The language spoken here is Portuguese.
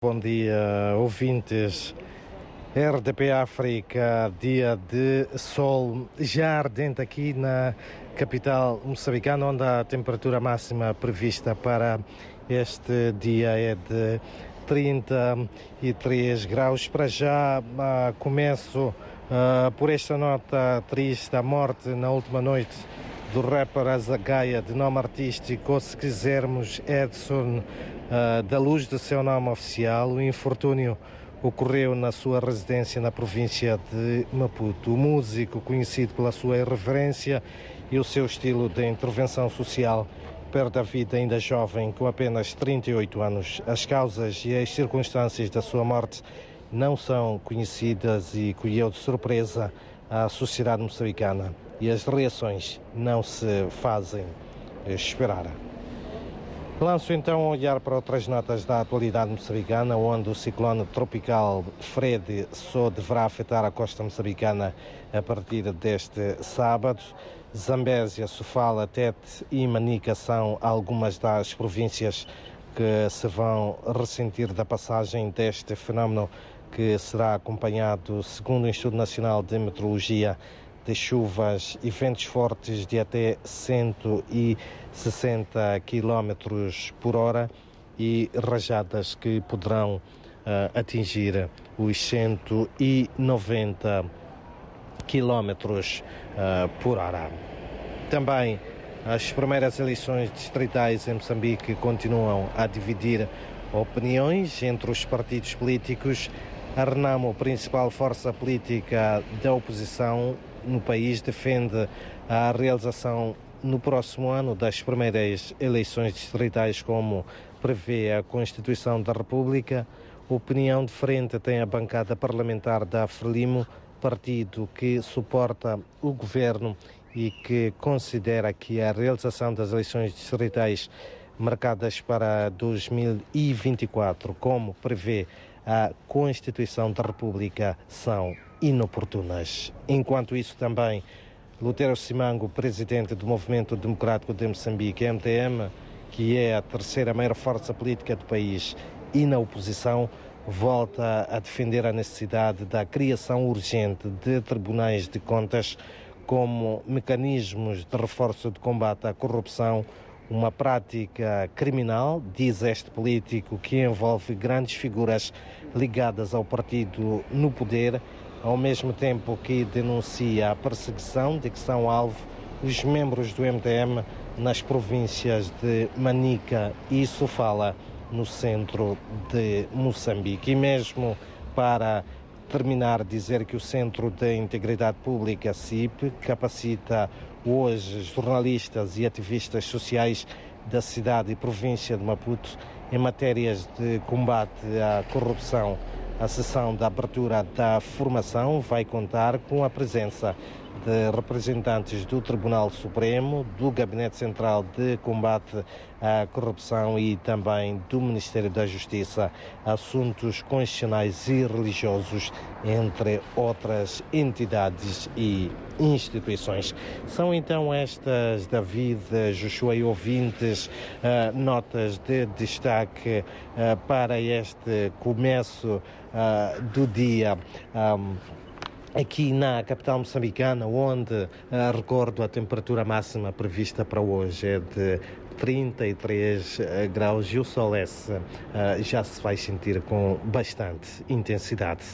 Bom dia, ouvintes. RDP África, dia de sol já ardente aqui na capital moçambicana, onde a temperatura máxima prevista para este dia é de 33 graus. Para já, uh, começo uh, por esta nota triste, a morte na última noite do rapper Azagaia, de nome artístico, se quisermos, Edson uh, da luz do seu nome oficial. O infortúnio ocorreu na sua residência na província de Maputo. O músico, conhecido pela sua irreverência e o seu estilo de intervenção social, perde a vida ainda jovem, com apenas 38 anos. As causas e as circunstâncias da sua morte não são conhecidas e colheu de surpresa a sociedade moçambicana e as reações não se fazem esperar. Lanço então um olhar para outras notas da atualidade moçambicana, onde o ciclone tropical Fred só deverá afetar a costa moçambicana a partir deste sábado. Zambésia, Sofala, Tete e Manica são algumas das províncias que se vão ressentir da passagem deste fenómeno que será acompanhado, segundo o Instituto Nacional de Meteorologia, de chuvas e ventos fortes de até 160 km por hora e rajadas que poderão uh, atingir os 190 km uh, por hora. Também as primeiras eleições distritais em Moçambique continuam a dividir opiniões entre os partidos políticos. A Renamo, principal força política da oposição, no país defende a realização no próximo ano das primeiras eleições distritais, como prevê a Constituição da República. Opinião diferente tem a bancada parlamentar da Frelimo, partido que suporta o governo e que considera que a realização das eleições distritais marcadas para 2024, como prevê a Constituição da República, são inoportunas. Enquanto isso, também, Lutero Simango, presidente do Movimento Democrático de Moçambique, MTM, que é a terceira maior força política do país e na oposição, volta a defender a necessidade da criação urgente de tribunais de contas como mecanismos de reforço de combate à corrupção, uma prática criminal, diz este político, que envolve grandes figuras ligadas ao partido no poder ao mesmo tempo que denuncia a perseguição de que são alvo os membros do MDM nas províncias de Manica e Sofala, no centro de Moçambique. E mesmo para terminar, dizer que o Centro de Integridade Pública, CIP, capacita hoje jornalistas e ativistas sociais da cidade e província de Maputo em matérias de combate à corrupção a sessão da abertura da formação vai contar com a presença de representantes do Tribunal Supremo, do Gabinete Central de Combate à Corrupção e também do Ministério da Justiça, assuntos constitucionais e religiosos, entre outras entidades e instituições. São então estas, David, Joshua e ouvintes, uh, notas de destaque uh, para este começo uh, do dia. Aqui na capital moçambicana, onde, uh, recordo, a temperatura máxima prevista para hoje é de 33 uh, graus e o sol esse, uh, já se vai sentir com bastante intensidade.